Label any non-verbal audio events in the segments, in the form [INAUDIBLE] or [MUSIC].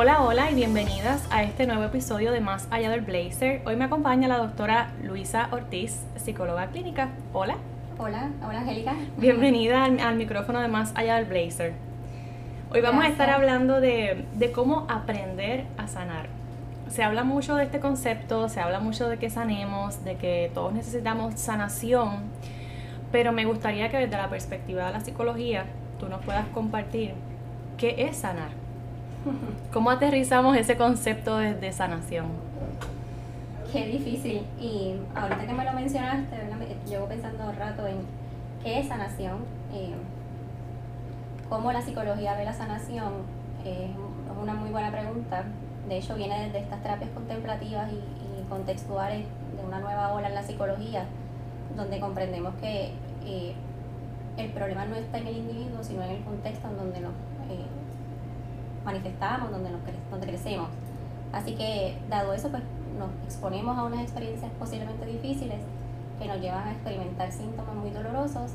Hola, hola y bienvenidas a este nuevo episodio de Más Allá del Blazer. Hoy me acompaña la doctora Luisa Ortiz, psicóloga clínica. Hola. Hola, hola Angélica. Bienvenida al, micrófono de Más Allá del Blazer. Hoy vamos a estar hablando de, de cómo aprender a sanar. Se habla mucho de este concepto, se habla mucho de que sanemos, de que todos necesitamos sanación, pero me gustaría que desde la perspectiva de la psicología tú nos puedas compartir qué es sanar [LAUGHS] ¿Cómo aterrizamos ese concepto de, sanación? Qué difícil. Y ahorita que me lo mencionaste, llevo pensando un rato en qué es sanación, eh, cómo la psicología ve la sanación. es una muy buena pregunta. De hecho, viene desde estas terapias contemplativas y, contextuales de una nueva ola en la psicología, donde comprendemos que eh, el problema no está en el individuo, sino en el contexto en donde nos eh, manifestamos, donde, nos donde crecemos. Así que, dado eso, pues nos exponemos a unas experiencias posiblemente difíciles que nos llevan a experimentar síntomas muy dolorosos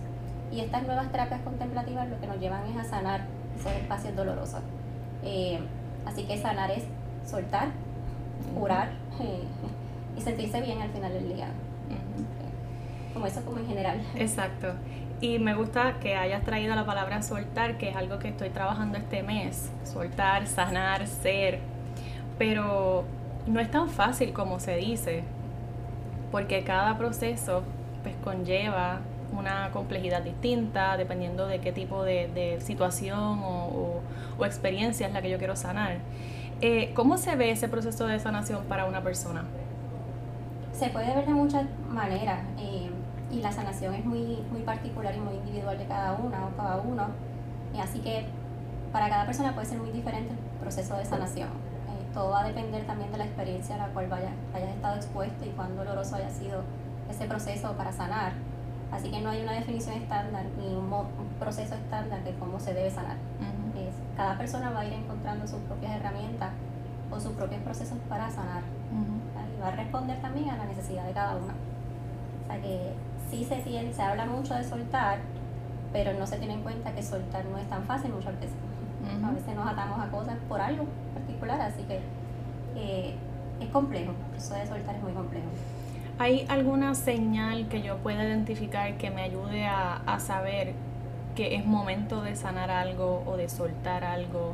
y estas nuevas terapias contemplativas lo que nos llevan es a sanar esos espacios dolorosos. Eh, así que sanar es soltar, curar eh, y sentirse bien al final del día. Como eso como en general. Exacto. Y me gusta que hayas traído la palabra soltar, que es algo que estoy trabajando este mes. Soltar, sanar, ser. Pero no es tan fácil como se dice, porque cada proceso pues conlleva una complejidad distinta dependiendo de qué tipo de, situación o, experiencia es la que yo quiero sanar. Eh, ¿Cómo se ve ese proceso de sanación para una persona? Se puede ver de muchas maneras. Eh, y la sanación es muy, muy particular y muy individual de cada una o cada uno. Y así que para cada persona puede ser muy diferente el proceso de sanación. Eh, todo va a depender también de la experiencia a la cual vaya, hayas estado expuesto y cuán doloroso haya sido ese proceso para sanar. Así que no hay una definición estándar ni un, proceso estándar de cómo se debe sanar. es, cada persona va a ir encontrando sus propias herramientas o sus propios procesos para sanar. Y va a responder también a la necesidad de cada uno. O sea que sí se, tiene, se habla mucho de soltar, pero no se tiene en cuenta que soltar no es tan fácil muchas veces. A veces nos atamos a cosas por algo particular, así que eh, es complejo. Eso de soltar es muy complejo. ¿Hay alguna señal que yo pueda identificar que me ayude a, a saber que es momento de sanar algo o de soltar algo?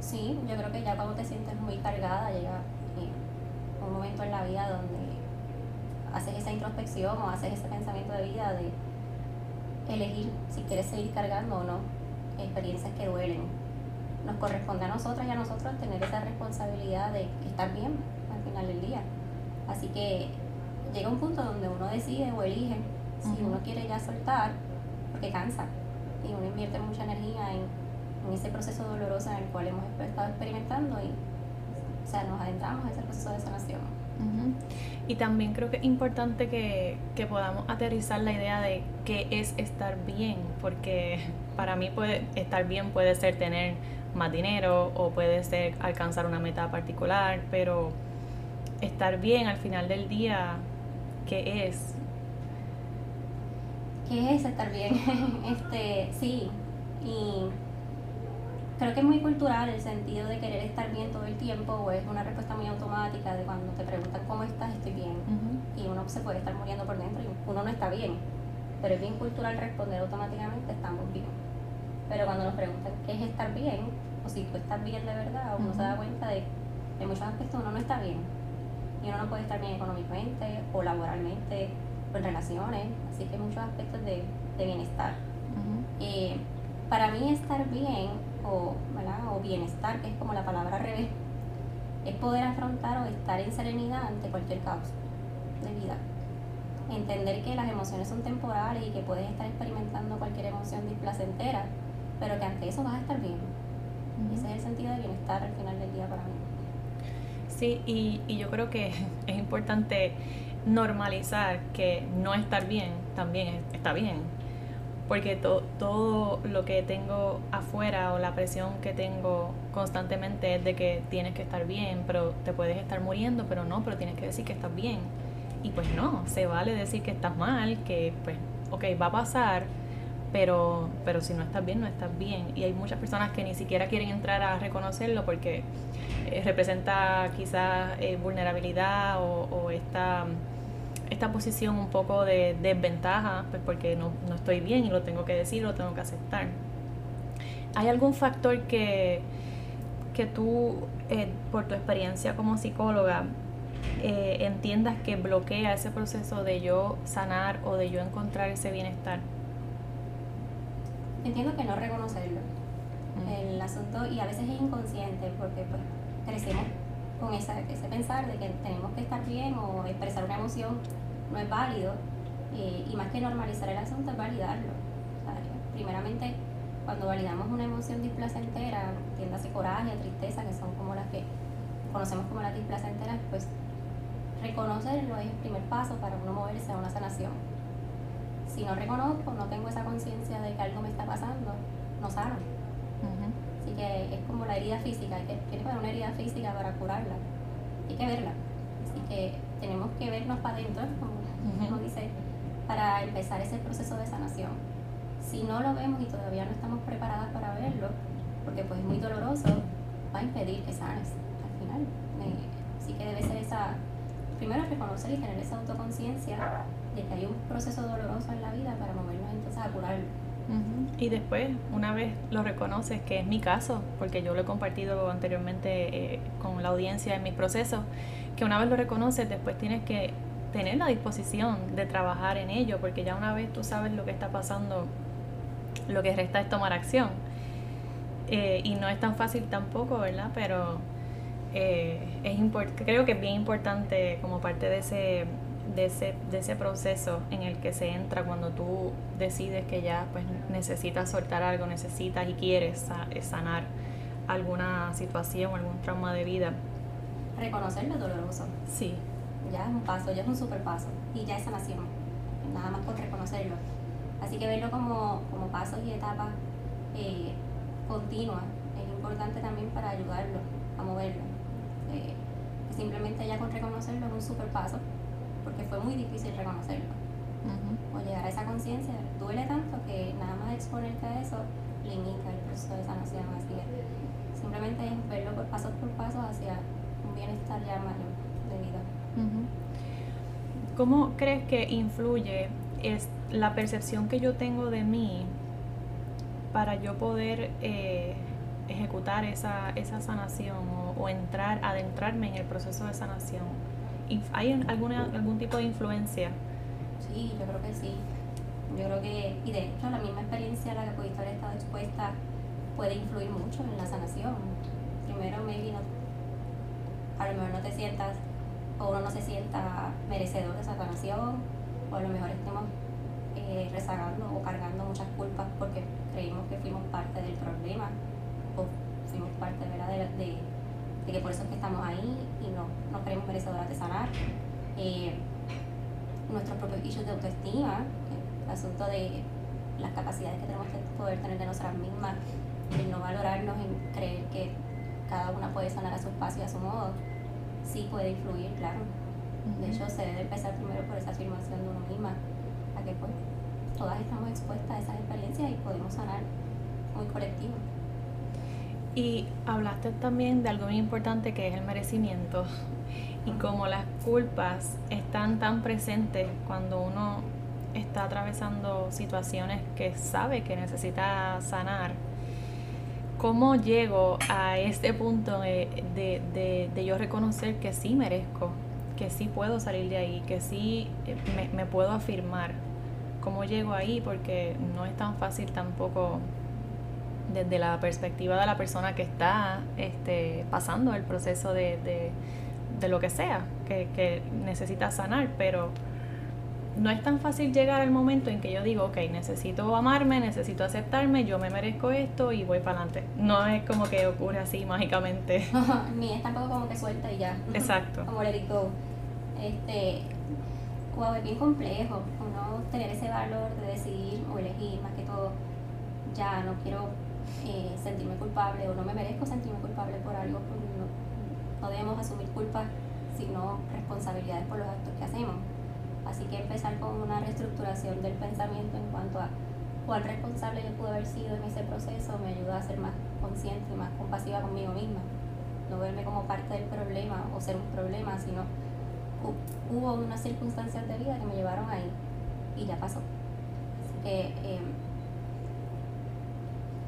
Sí, yo creo que ya cuando te sientes muy cargada llega eh, un momento en la vida donde haces esa introspección o haces ese pensamiento de vida de elegir si quieres seguir cargando o no experiencias que duelen. Nos corresponde a nosotras y a nosotros tener esa responsabilidad de estar bien al final del día. Así que llega un punto donde uno decide o elige si uno quiere ya soltar, porque cansa. Y uno invierte mucha energía en, en ese proceso doloroso en el cual hemos estado experimentando y o sea, nos adentramos en ese proceso de sanación. Y también creo que es importante que, podamos aterrizar la idea de qué es estar bien, porque [LAUGHS] para mí puede, estar bien puede ser tener más dinero o puede ser alcanzar una meta particular, pero estar bien al final del día, ¿qué es? ¿Qué es estar bien? [LAUGHS] este, sí, y creo que es muy cultural el sentido de querer estar bien todo el tiempo o es una respuesta muy automática de cuando te preguntan cómo estás, estoy bien. Y uno se puede estar muriendo por dentro y uno no está bien. Pero es bien cultural responder automáticamente estamos bien. Pero cuando nos preguntan qué es estar bien, o si tú estás bien de verdad, uno se da cuenta de que en muchos aspectos uno no está bien. Y uno no puede estar bien económicamente o laboralmente o en relaciones. Así que hay muchos aspectos de, bienestar. Eh, para mí estar bien o, o bienestar, que es como la palabra al revés, es poder afrontar o estar en serenidad ante cualquier causa de vida. Entender que las emociones son temporales y que puedes estar experimentando cualquier emoción displacentera, pero que ante eso vas a estar bien. Ese es el sentido de bienestar al final del día para mí. Sí, y, y yo creo que [LAUGHS] es importante normalizar que no estar bien también está bien. Porque todo lo que tengo afuera o la presión que tengo constantemente es de que tienes que estar bien, pero te puedes estar muriendo, pero no, pero tienes que decir que estás bien. Y pues no, se vale decir que estás mal, que pues, ok, va a pasar, pero, pero si no estás bien, no estás bien. Y hay muchas personas que ni siquiera quieren entrar a reconocerlo porque eh, representa quizás eh, vulnerabilidad o, o esta esta posición un poco de desventaja, pues porque no, no, estoy bien y lo tengo que decir, lo tengo que aceptar. ¿Hay algún factor que, que tú, eh, por tu experiencia como psicóloga, eh, entiendas que bloquea ese proceso de yo sanar o de yo encontrar ese bienestar? Entiendo que no reconocerlo. El asunto, y a veces es inconsciente porque pues, crecemos con esa, ese pensar de que tenemos que estar bien o expresar una emoción no es válido. Eh, y más que normalizar el asunto es validarlo. primeramente, cuando validamos una emoción displacentera, tiéndase coraje, tristeza, que son como las que conocemos como las displacenteras, pues reconocerlo es el primer paso para uno moverse a una sanación. Si no reconozco, no tengo esa conciencia de que algo me está pasando, no sano. Así que es como la herida física, hay que, tiene que haber una herida física para curarla, hay que verla. Así que tenemos que vernos para adentro, como dice, para empezar ese proceso de sanación. Si no lo vemos y todavía no estamos preparadas para verlo, porque pues es muy doloroso, va a impedir que sanes al final. así que debe ser esa, primero reconocer y tener esa autoconciencia de que hay un proceso doloroso en la vida para movernos entonces a curarlo y después, una vez lo reconoces, que es mi caso, porque yo lo he compartido anteriormente eh, con la audiencia en mi proceso, que una vez lo reconoces, después tienes que tener la disposición de trabajar en ello, porque ya una vez tú sabes lo que está pasando, lo que resta es tomar acción. Eh, y no es tan fácil tampoco, ¿verdad? Pero eh, es creo que es bien importante como parte de ese de ese, de ese proceso en el que se entra cuando tú decides que ya pues necesitas soltar algo, necesitas y quieres sanar alguna situación, algún trauma de vida. Reconocer lo doloroso. Sí. Ya es un paso, ya es un super paso y ya es sanación, nada más con reconocerlo. Así que verlo como, como pasos y etapas eh, continuas es importante también para ayudarlo a moverlo. Eh, simplemente ya con reconocerlo es un super paso porque fue muy difícil reconocerlo. O llegar a esa conciencia duele tanto que nada más exponerte a eso limita el proceso de sanación. Así que simplemente es verlo por pasos por paso hacia un bienestar ya mayor de vida. ¿Cómo crees que influye es la percepción que yo tengo de mí para yo poder eh, ejecutar esa, esa sanación o, o entrar, adentrarme en el proceso de sanación? ¿Hay alguna, algún tipo de influencia? Sí, yo creo que sí. Yo creo que, y de hecho la misma experiencia a la que pudiste haber estado expuesta puede influir mucho en la sanación. Primero, maybe no, a lo mejor no te sientas, o uno no se sienta merecedor de esa sanación, o a lo mejor estemos eh, rezagando o cargando muchas culpas porque creímos que fuimos parte del problema, o fuimos parte ¿verdad? de de que por eso es que estamos ahí no nos creemos merecedoras de sanar. Eh, nuestros propios issues de autoestima, el asunto de las capacidades que tenemos que poder tener de nosotras mismas, el no valorarnos, en creer que cada una puede sanar a su espacio y a su modo, sí puede influir, claro. De hecho, se debe empezar primero por esa afirmación de uno misma, a que pues todas estamos expuestas a esas experiencias y podemos sanar muy colectivo. Y hablaste también de algo muy importante que es el merecimiento y cómo las culpas están tan presentes cuando uno está atravesando situaciones que sabe que necesita sanar. ¿Cómo llego a este punto de, yo reconocer que sí merezco, que sí puedo salir de ahí, que sí eh, me, me puedo afirmar? ¿Cómo llego ahí? Porque no es tan fácil tampoco desde la perspectiva de la persona que está este, pasando el proceso de, de, lo que sea, que, que, necesita sanar, pero no es tan fácil llegar al momento en que yo digo, ok, necesito amarme, necesito aceptarme, yo me merezco esto y voy para adelante. No es como que ocurre así mágicamente. [LAUGHS] Ni es tampoco como que suelta y ya. [LAUGHS] [LAUGHS] Exacto. como le digo, este, wow, es bien complejo uno tener ese valor de decidir o elegir más que todo, ya no quiero eh, sentirme culpable o no me merezco sentirme culpable por algo, porque no, no debemos asumir culpa, sino responsabilidades por los actos que hacemos Así que empezar con una reestructuración del pensamiento en cuanto a cuán responsable yo pude haber sido en ese proceso me ayuda a ser más consciente y más compasiva conmigo misma. No verme como parte del problema o ser un problema, sino hubo unas circunstancias de vida que me llevaron ahí y ya pasó. Así que em,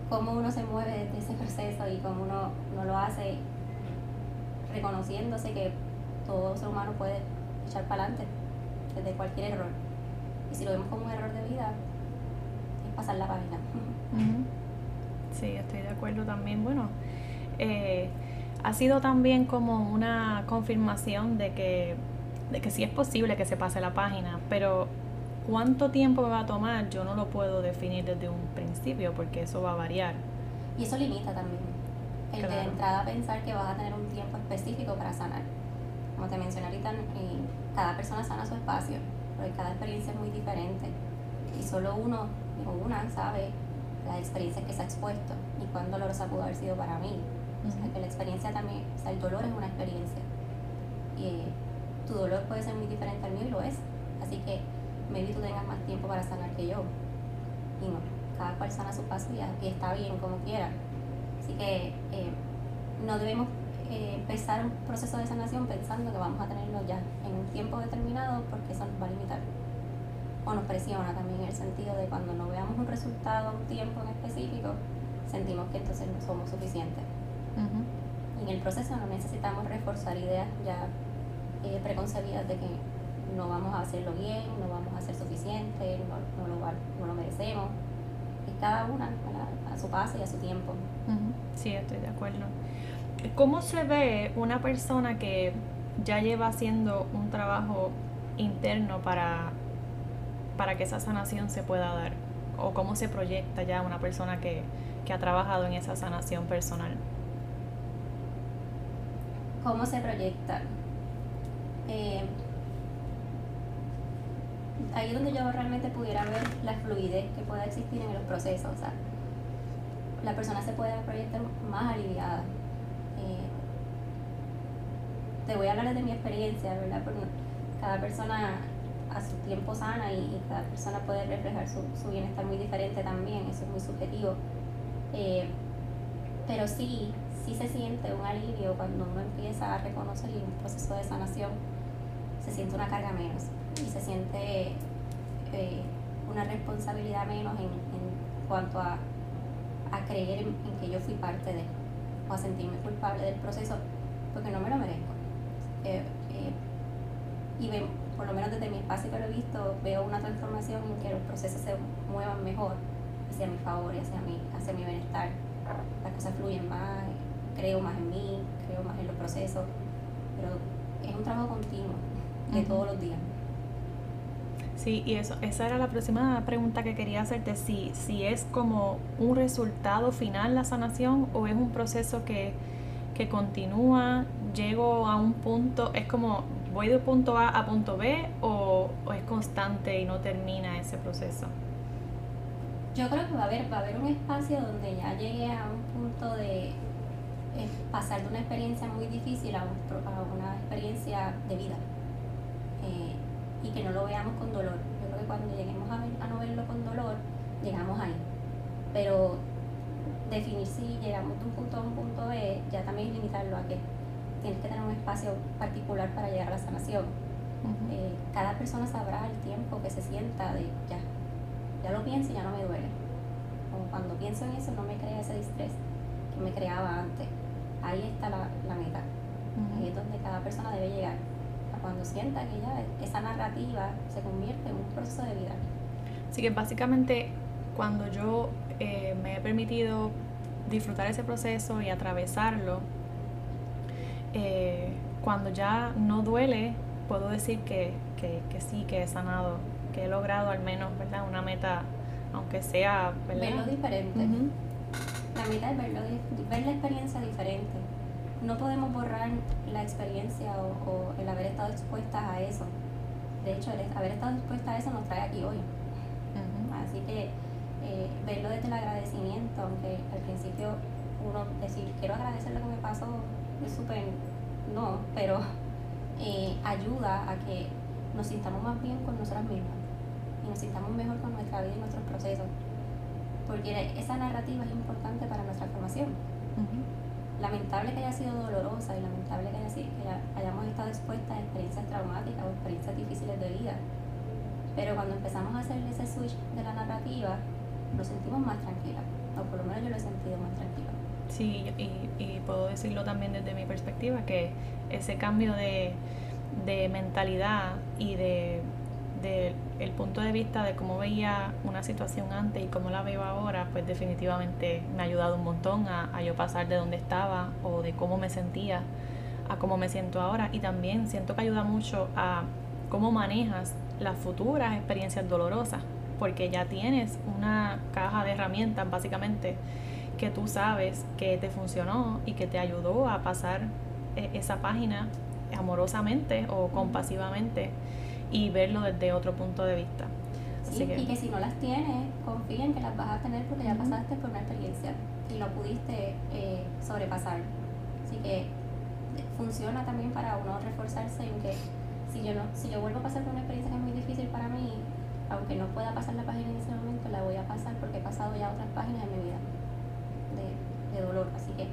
cómo uno se mueve desde ese proceso y cómo uno, uno lo hace reconociéndose que todo ser humano puede echar para adelante de cualquier error. Y si lo vemos como un error de vida, es pasar la página. [LAUGHS] Sí, estoy de acuerdo también. Bueno, eh, ha sido también como una confirmación de que, de que sí es posible que se pase la página, pero cuánto tiempo me va a tomar yo no lo puedo definir desde un principio porque eso va a variar. Y eso limita también. El de entrada pensar que vas a tener un tiempo específico para sanar. Como te mencioné ahorita, cada persona sana su espacio, porque cada experiencia es muy diferente. Y solo uno o una sabe las experiencias que se ha expuesto y cuán dolorosa pudo haber sido para mí. O sea, que la experiencia también, o sea, el dolor es una experiencia. Y tu dolor puede ser muy diferente al mío y lo es. Así que maybe tú tengas más tiempo para sanar que yo. Y no, cada cual sana su paso y, está bien como quiera. Así que eh, no debemos eh, empezar un proceso de sanación pensando que vamos a tenerlo ya en un tiempo determinado porque eso nos va a limitar. O nos presiona también en el sentido de cuando no veamos un resultado a un tiempo en específico, sentimos que entonces no somos suficientes. Y en el proceso no necesitamos reforzar ideas ya eh, preconcebidas de que no vamos a hacerlo bien, no vamos a ser suficientes, no, no, lo, no lo merecemos. Y cada una a, su paso y a su tiempo. Sí, estoy de acuerdo. ¿Cómo se ve una persona que ya lleva haciendo un trabajo interno para, para que esa sanación se pueda dar? ¿O cómo se proyecta ya una persona que, ha trabajado en esa sanación personal? ¿Cómo se proyecta? Eh, ahí es donde yo realmente pudiera ver la fluidez que pueda existir en los procesos. O sea, la persona se puede proyectar más aliviada, te voy a hablar de mi experiencia, ¿verdad? Porque cada persona a su tiempo sana y, cada persona puede reflejar su, su, bienestar muy diferente también, eso es muy subjetivo. Eh, pero sí, sí se siente un alivio cuando uno empieza a reconocer un proceso de sanación se siente una carga menos y se siente eh, una responsabilidad menos en, en cuanto a, a creer en, en, que yo fui parte de o a sentirme culpable del proceso porque no me lo merezco. Eh, eh, y por lo menos desde mi espacio que lo he visto, veo una transformación en que los procesos se muevan mejor hacia mi favor y hacia mi, hacia mi bienestar. Las cosas fluyen más, creo más en mí, creo más en los procesos, pero es un trabajo continuo de todos los días. Sí, y eso, esa era la próxima pregunta que quería hacerte, si, si es como un resultado final la sanación o es un proceso que, que continúa llego a un punto, es como voy de punto A a punto B o, es constante y no termina ese proceso? Yo creo que va a haber, va a haber un espacio donde ya llegue a un punto de eh, pasar de una experiencia muy difícil a, una experiencia de vida eh, y que no lo veamos con dolor. Yo creo que cuando lleguemos a, a no verlo con dolor, llegamos ahí. Pero definir si llegamos de un punto a un punto B ya también es limitarlo a que tienes que tener un espacio particular para llegar a la sanación. Eh, cada persona sabrá el tiempo que se sienta de ya, ya lo pienso y ya no me duele. Como cuando pienso en eso no me crea ese distrés que me creaba antes. Ahí está la, la meta. Ahí es donde cada persona debe llegar. Cuando sienta que ya esa narrativa se convierte en un proceso de vida. Así que básicamente cuando yo eh, me he permitido disfrutar ese proceso y atravesarlo, eh, cuando ya no duele, puedo decir que, que, que, sí, que he sanado he logrado al menos, ¿verdad? Una meta, aunque sea, Verlo diferente. La meta es verlo, ver la experiencia diferente. No podemos borrar la experiencia o, el haber estado expuestas a eso. De hecho, el haber estado expuesta a eso nos trae aquí hoy. Así que eh, verlo desde el agradecimiento, aunque al principio uno decir, quiero agradecer lo que me pasó, es súper, no, pero eh, ayuda a que nos sintamos más bien con nosotras mismas y nos sintamos mejor con nuestra vida y nuestros procesos. Porque esa narrativa es importante para nuestra formación. Lamentable que haya sido dolorosa y lamentable que, haya, que hayamos estado expuestas a experiencias traumáticas o experiencias difíciles de vida. Pero cuando empezamos a hacer ese switch de la narrativa, nos sentimos más tranquilas. O por lo menos yo lo he sentido más tranquila. Sí, y, y puedo decirlo también desde mi perspectiva, que ese cambio de, de mentalidad y de, el punto de vista de cómo veía una situación antes y cómo la veo ahora, pues definitivamente me ha ayudado un montón a, a yo pasar de donde estaba o de cómo me sentía a cómo me siento ahora. Y también siento que ayuda mucho a cómo manejas las futuras experiencias dolorosas, porque ya tienes una caja de herramientas básicamente que tú sabes que te funcionó y que te ayudó a pasar eh, esa página amorosamente o compasivamente y verlo desde otro punto de vista. Sí, y que si no las tienes, confía en que las vas a tener porque ya pasaste por una experiencia y lo pudiste eh, sobrepasar. Así que funciona también para uno reforzarse en que si yo, no, si yo vuelvo a pasar por una experiencia que es muy difícil para mí, aunque no pueda pasar la página en ese momento, la voy a pasar porque he pasado ya otras páginas en mi vida de, de dolor. Así que,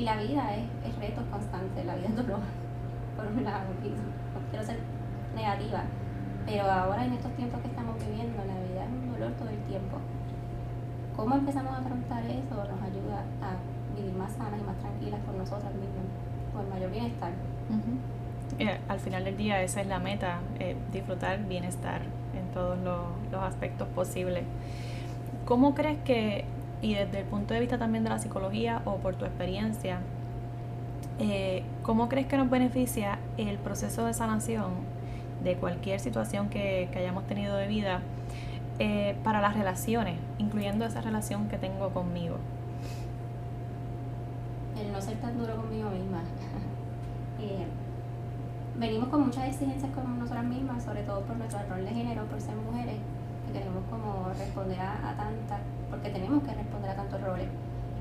y la vida es, es retos constantes, la vida es dolor [LAUGHS] por un lado, no quiero ser negativa, pero ahora en estos tiempos que estamos viviendo, la vida es un dolor todo el tiempo. ¿Cómo empezamos a afrontar eso? Nos ayuda a vivir más sanas y más tranquilas con nosotras mismas, con mayor bienestar. al final del día esa es la meta, eh, disfrutar bienestar en todos los, los aspectos posibles. ¿Cómo crees que, y desde el punto de vista también de la psicología o por tu experiencia, eh, ¿cómo crees que nos beneficia el proceso de sanación de cualquier situación que, hayamos tenido de vida eh, para las relaciones, incluyendo esa relación que tengo conmigo? El no ser tan duro conmigo misma. [LAUGHS] Eh, venimos con muchas exigencias con nosotras mismas, sobre todo por nuestro rol de género, por ser mujeres, que queremos como responder a, tantas, porque tenemos que responder a tantos roles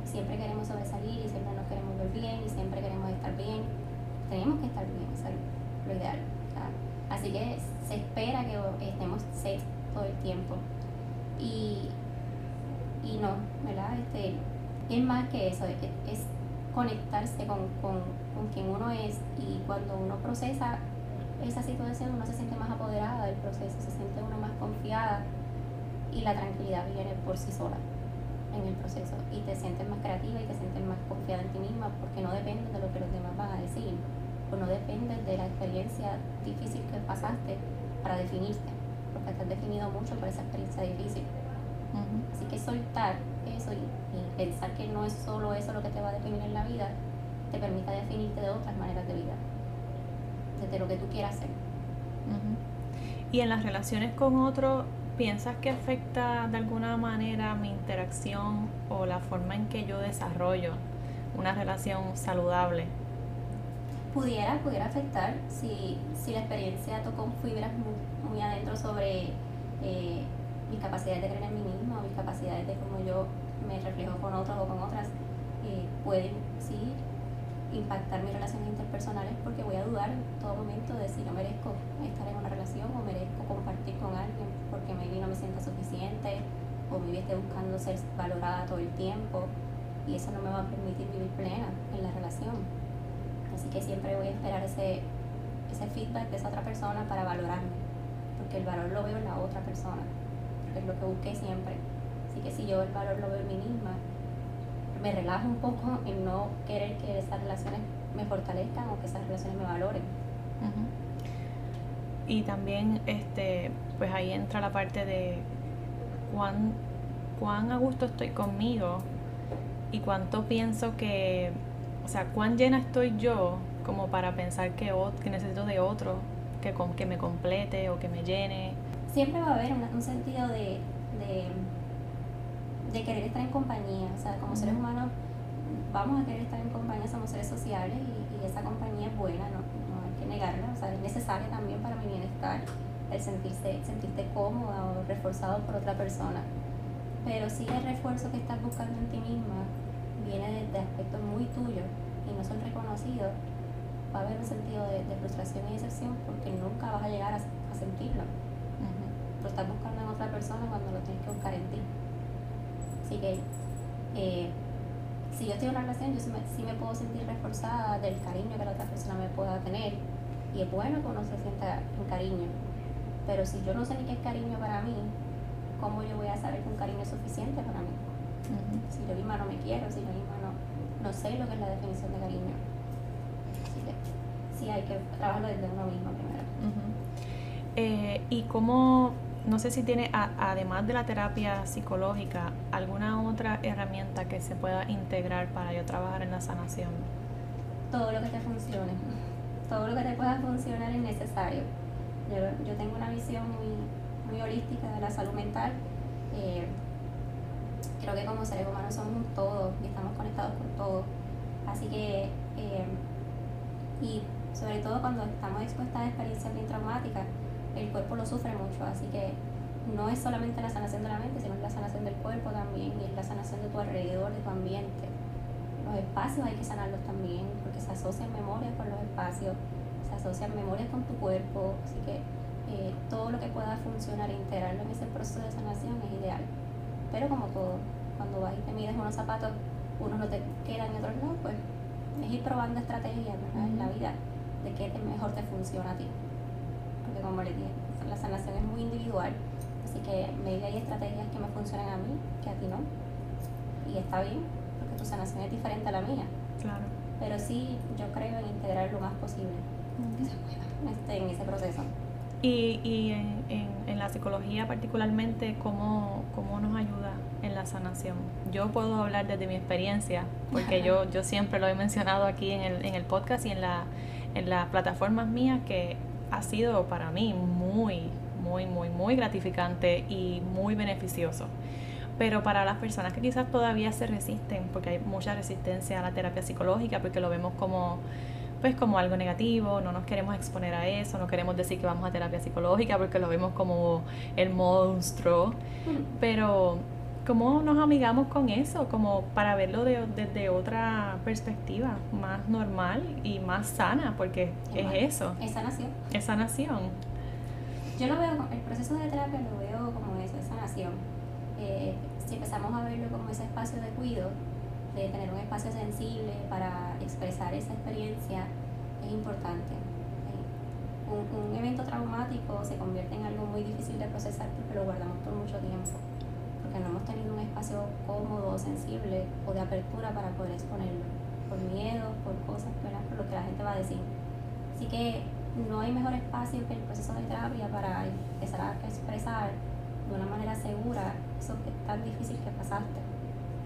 siempre queremos sobresalir y siempre nos queremos ver bien y siempre queremos estar bien. Tenemos que estar bien, es lo ideal. Así que se espera que estemos safe todo el tiempo. Y, y no, ¿verdad? Este, es más que eso, es, conectarse con, con, con quien uno es y cuando uno procesa esa situación uno se siente más apoderada del proceso, se siente uno más confiada y la tranquilidad viene por sí sola en el proceso y te sientes más creativa y te sientes más confiada en ti misma porque no dependes de lo que los demás van a decir o no dependes de la experiencia difícil que pasaste para definirte porque te has definido mucho por esa experiencia difícil. Así que soltar eso y, pensar que no es solo eso lo que te va a definir en la vida, te permite definirte de otras maneras de vida, desde lo que tú quieras ser. Y en las relaciones con otros, ¿Piensas que afecta de alguna manera mi interacción o la forma en que yo desarrollo una relación saludable? Pudiera, pudiera afectar si, si la experiencia tocó fibras muy, muy adentro sobre eh, mis capacidades de creer en mí misma o mis capacidades de cómo yo me reflejo con otros o con otras, eh, pueden sí impactar mis relaciones interpersonales porque voy a dudar en todo momento de si yo merezco estar en una relación o merezco compartir con alguien porque maybe no me sienta suficiente o maybe esté buscando ser valorada todo el tiempo y eso no me va a permitir vivir plena en la relación. Así que siempre voy a esperar ese, ese feedback de esa otra persona para valorarme, porque el valor lo veo en la otra persona, es lo que busqué siempre. Así que si yo el valor lo veo en mí misma, me relajo un poco en no querer que esas relaciones me fortalezcan o que esas relaciones me valoren. Y también, este, pues ahí entra la parte de cuán, cuán a gusto estoy conmigo y cuánto pienso que, o sea, cuán llena estoy yo como para pensar que, que necesito de otro que, que me complete o que me llene siempre va a haber un sentido de, de, querer estar en compañía. O sea, como seres humanos vamos a querer estar en compañía, somos seres sociales y, esa compañía es buena, no, no hay que negarla. O sea, es necesaria también para mi bienestar el sentirse, sentirte cómoda o reforzado por otra persona. Pero si el refuerzo que estás buscando en ti misma viene de, aspectos muy tuyos y no son reconocidos, va a haber un sentido de, frustración y decepción porque nunca vas a llegar a, sentirlo. Lo estás buscando en otra persona cuando lo tienes que buscar en ti. Así que, eh, si yo estoy en una relación, yo sí me, sí me, puedo sentir reforzada del cariño que la otra persona me pueda tener. Y es bueno que uno se sienta en cariño. Pero si yo no sé ni qué es cariño para mí, ¿cómo yo voy a saber que un cariño es suficiente para mí? Si yo misma no me quiero, si yo misma no, no sé lo que es la definición de cariño. Así que sí hay que trabajarlo desde uno mismo primero. Eh, ¿Y cómo, no sé si tiene, además de la terapia psicológica, alguna otra herramienta que se pueda integrar para yo trabajar en la sanación? Todo lo que te funcione. Todo lo que te pueda funcionar es necesario. Yo, yo tengo una visión muy, muy holística de la salud mental. Eh, creo que como seres humanos somos un todo y estamos conectados con todo. Así que, eh, y sobre todo cuando estamos expuestos a experiencias bien traumáticas, el cuerpo lo sufre mucho. Así que no es solamente la sanación de la mente, sino la sanación del cuerpo también y es la sanación de tu alrededor, de tu ambiente. Los espacios hay que sanarlos también porque se asocian memorias con los espacios, se asocian memorias con tu cuerpo. Así que eh, todo lo que pueda funcionar e integrarlo en ese proceso de sanación es ideal. Pero como todo, cuando vas y te mides unos zapatos, unos no te quedan y otros no, pues es ir probando estrategias en la vida de qué mejor te funciona a ti. Porque como le dije, la sanación es muy individual, así que maybe hay estrategias que me funcionan a mí, que a ti no. Y está bien, porque tu sanación es diferente a la mía. Claro. Pero sí, yo creo en integrar lo más posible que se pueda este, en ese proceso. Y, y en, en, en, la psicología particularmente, ¿cómo, ¿cómo, nos ayuda en la sanación? Yo puedo hablar desde mi experiencia, porque yo, yo siempre lo he mencionado aquí en el, en el podcast y en, la, en las plataformas mías, que ha sido para mí muy, muy, muy, muy gratificante y muy beneficioso. Pero para las personas que quizás todavía se resisten, porque hay mucha resistencia a la terapia psicológica, porque lo vemos como pues como algo negativo, no nos queremos exponer a eso, no queremos decir que vamos a terapia psicológica porque lo vemos como el monstruo, pero ¿cómo nos amigamos con eso? Como para verlo desde otra perspectiva, más normal y más sana, porque es eso. Es sanación. Es sanación. Yo lo veo, el proceso de terapia lo veo como eso, es sanación. Eh, si empezamos a verlo como ese espacio de cuidado, de tener un espacio sensible para expresar esa experiencia es importante. Un, un, evento traumático se convierte en algo muy difícil de procesar porque lo guardamos por mucho tiempo, porque no hemos tenido un espacio cómodo, sensible o de apertura para poder exponerlo, por miedo, por cosas, por lo que la gente va a decir. Así que no hay mejor espacio que el proceso de terapia para empezar a expresar de una manera segura eso que es tan difícil que pasaste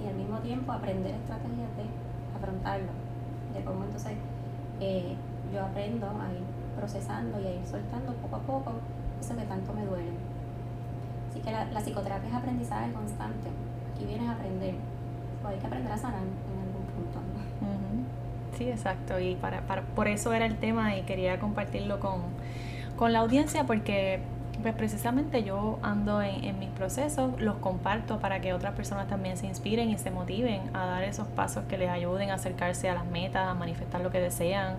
y al mismo tiempo aprender estrategias de afrontarlo, de cómo entonces eh, yo aprendo a ir procesando y a ir soltando poco a poco eso que tanto me duele. Así que la, psicoterapia es aprendizaje constante. Aquí vienes a aprender. hay que aprender a sanar en algún punto. Sí, exacto. Y para, para, por eso era el tema y quería compartirlo con, con la audiencia porque pues precisamente yo ando en, mis procesos, los comparto para que otras personas también se inspiren y se motiven a dar esos pasos que les ayuden a acercarse a las metas, a manifestar lo que desean,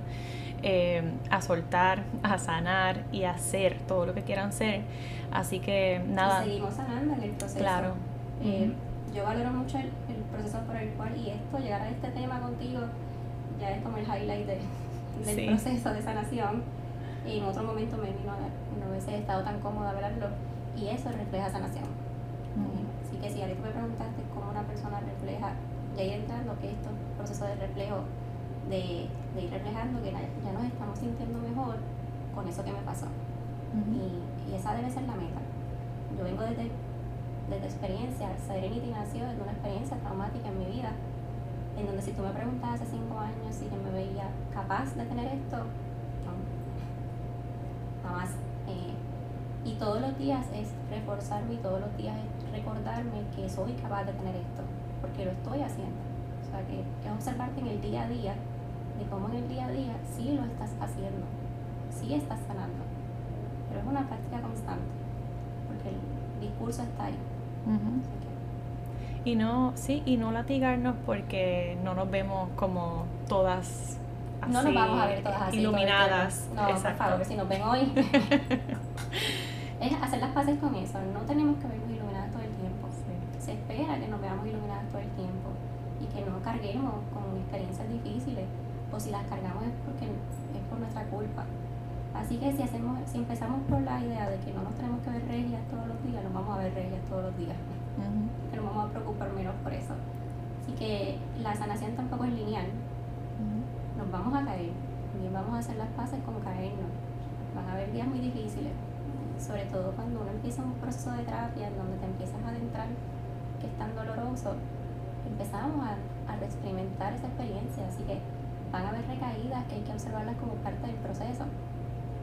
eh, a soltar, a sanar y a hacer todo lo que quieran ser. Así que nada. Y seguimos sanando en el proceso. Claro. Eh, yo valoro mucho el, proceso por el cual, y esto, llegar a este tema contigo, ya es como el highlight del proceso de sanación y en otro momento me vino no hubiese estado tan cómoda hablarlo y eso refleja sanación. Así que si ahorita me preguntaste cómo una persona refleja, ya ir entrando que esto es proceso de reflejo, de, de ir reflejando que ya nos estamos sintiendo mejor con eso que me pasó. y, y, esa debe ser la meta. Yo vengo desde, desde experiencia, Serenity nació desde una experiencia traumática en mi vida, en donde si tú me preguntas hace cinco años si yo me veía capaz de tener esto, jamás. Eh, Y todos los días es reforzarme y todos los días es recordarme que soy capaz de tener esto, porque lo estoy haciendo. O sea, que es observarte en el día a día, de cómo en el día a día sí lo estás haciendo, sí estás sanando. Pero es una práctica constante, porque el discurso está ahí. Y no, sí, y no latigarnos porque no nos vemos como todas así, no nos vamos a ver todas así. Iluminadas. No, por favor, si nos ven hoy. [LAUGHS] es hacer las paces con eso. No tenemos que vernos iluminadas todo el tiempo. Se espera que nos veamos iluminadas todo el tiempo y que no carguemos con experiencias difíciles. O si las cargamos es porque es por nuestra culpa. Así que si hacemos, si empezamos por la idea de que no nos tenemos que ver regias todos los días, nos vamos a ver regias todos los días. Uh nos vamos a preocupar menos por eso. Así que la sanación tampoco es lineal. Nos vamos a caer. También vamos a hacer las paces con caernos. Van a haber días muy difíciles. Sobre todo cuando uno empieza un proceso de terapia en donde te empiezas a adentrar, que es tan doloroso, empezamos a, a experimentar esa experiencia. Así que van a haber recaídas que hay que observarlas como parte del proceso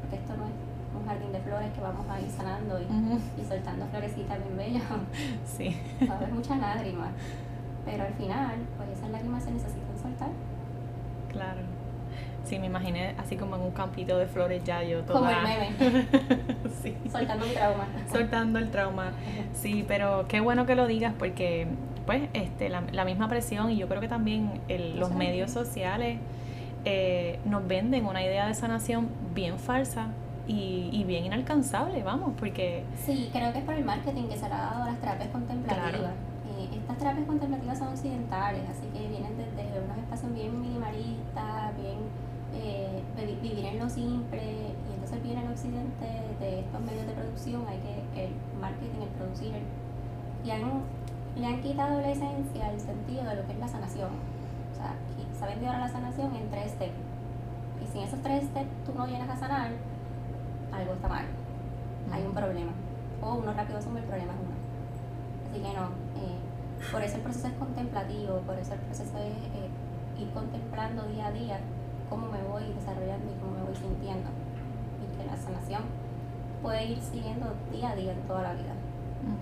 porque esto no es un jardín de flores que vamos a ir sanando y, y soltando florecitas bien bellas. [LAUGHS] Sí. Va a haber muchas lágrimas, pero al final, pues esas lágrimas se necesitan soltar. Claro. Sí, me imaginé así como en un campito de flores ya yo toda... Como el meme. [LAUGHS] sí. Soltando un trauma. Soltando el trauma. Sí, pero qué bueno que lo digas porque pues este la, la misma presión y yo creo que también el, los medios sociales eh, nos venden una idea de sanación bien falsa y, y, bien inalcanzable, vamos, porque... Sí, creo que es por el marketing que se le ha dado a las terapias contemplativas. Eh, estas terapias contemplativas son occidentales, así que vienen desde unos espacios bien minimalistas, bien eh, vivir en lo simple, y entonces viene el occidente de estos medios de producción, hay que el marketing, el producir, y han, le han quitado la esencia, el sentido de lo que es la sanación. O sea, ha vendido ahora la sanación en tres steps. Y si en esos tres steps tú no vienes a sanar, algo está mal. Hay un problema. O uno rápido asume el problema es uno. Así que no. Eh, por eso el proceso es contemplativo, por eso el proceso es eh, ir contemplando día a día cómo me voy desarrollando y cómo me voy sintiendo. Y que la sanación puede ir siguiendo día a día en toda la vida.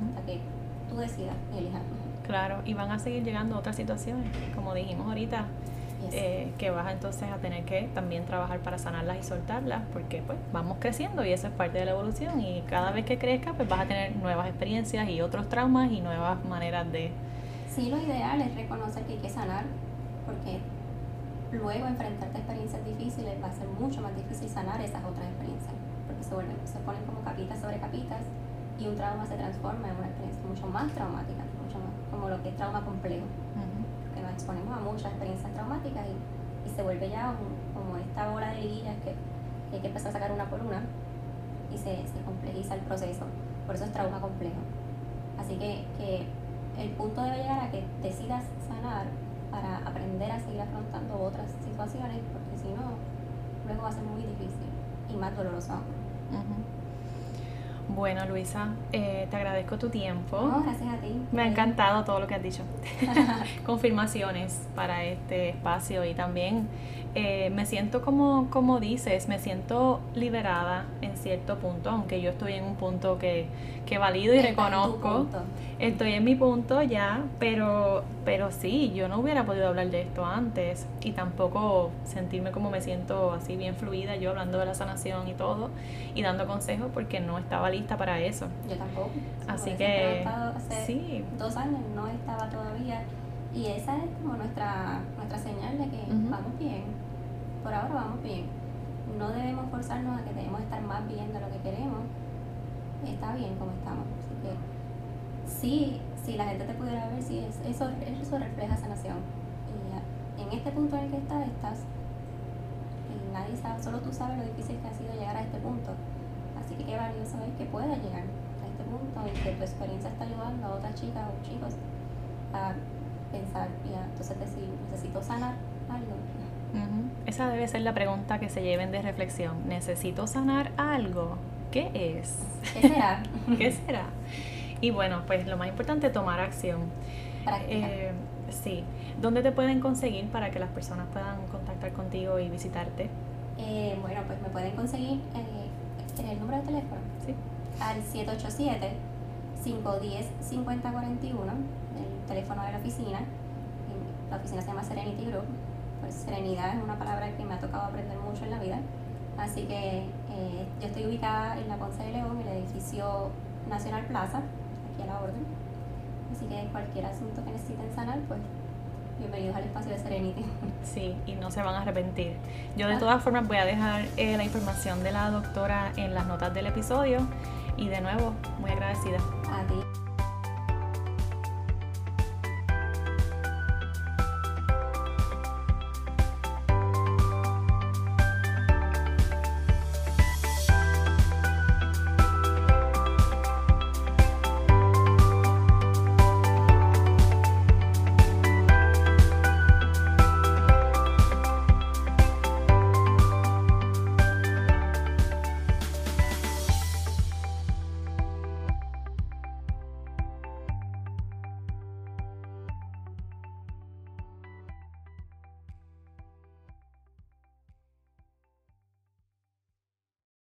Hasta que tú decidas y elijas. Claro, y van a seguir llegando otras situaciones, como dijimos ahorita, eh, que vas entonces a tener que también trabajar para sanarlas y soltarlas, porque pues vamos creciendo y eso es parte de la evolución y cada vez que crezca pues vas a tener nuevas experiencias y otros traumas y nuevas maneras de... Sí, lo ideal es reconocer que hay que sanar, porque luego enfrentarte a experiencias difíciles va a ser mucho más difícil sanar esas otras experiencias, porque se, vuelven, se ponen como capitas sobre capitas y un trauma se transforma en una experiencia mucho más traumática, mucho más como lo que es trauma complejo exponemos a muchas experiencias traumáticas y, se vuelve ya como esta bola de liguillas que, hay que empezar a sacar una por una y se, se, complejiza el proceso. Por eso es trauma complejo. Así que, que el punto debe llegar a que decidas sanar para aprender a seguir afrontando otras situaciones, porque si no, luego va a ser muy difícil y más doloroso. Bueno, Luisa, eh, te agradezco tu tiempo. gracias a ti. Me ha encantado todo lo que has dicho. [LAUGHS] Confirmaciones para este espacio y también eh, me siento como, como dices, me siento liberada en cierto punto, aunque yo estoy en un punto que, que valido y reconozco. Estoy en mi punto ya, pero, pero sí, yo no hubiera podido hablar de esto antes y tampoco sentirme como me siento así bien fluida yo hablando de la sanación y todo y dando consejos porque no estaba lista para eso. Yo tampoco. Así que... Hace sí. Dos años no estaba todavía y esa es como nuestra, nuestra señal de que vamos bien por ahora vamos bien. No debemos forzarnos a que debemos estar más bien de lo que queremos. Está bien como estamos. Así que sí, si la gente te pudiera ver, sí, eso, eso refleja sanación. Y en este punto en el que estás, estás. Y nadie sabe, solo tú sabes lo difícil que ha sido llegar a este punto. Así que qué valioso es que puedas llegar a este punto y que tu experiencia está ayudando a otras chicas o chicos a pensar, ya, entonces decir, necesito sanar algo esa debe ser la pregunta que se lleven de reflexión. ¿Necesito sanar algo? ¿Qué es? ¿Qué será? [LAUGHS] ¿Qué será? Y bueno, pues lo más importante, tomar acción. Eh, sí. ¿Dónde te pueden conseguir para que las personas puedan contactar contigo y visitarte? Eh, bueno, pues me pueden conseguir eh, en el número de teléfono. Sí. al 787-510-5041, el teléfono de la oficina. La oficina se llama Serenity Group. Pues serenidad es una palabra que me ha tocado aprender mucho en la vida. Así que eh, yo estoy ubicada en la Ponce de León, en el edificio Nacional Plaza, aquí a la orden. Así que cualquier asunto que necesiten sanar, pues bienvenidos al espacio de Serenity. [LAUGHS] Sí, y no se van a arrepentir. Yo de ah. todas formas voy a dejar eh, la información de la doctora en las notas del episodio y de nuevo, muy agradecida. A ti.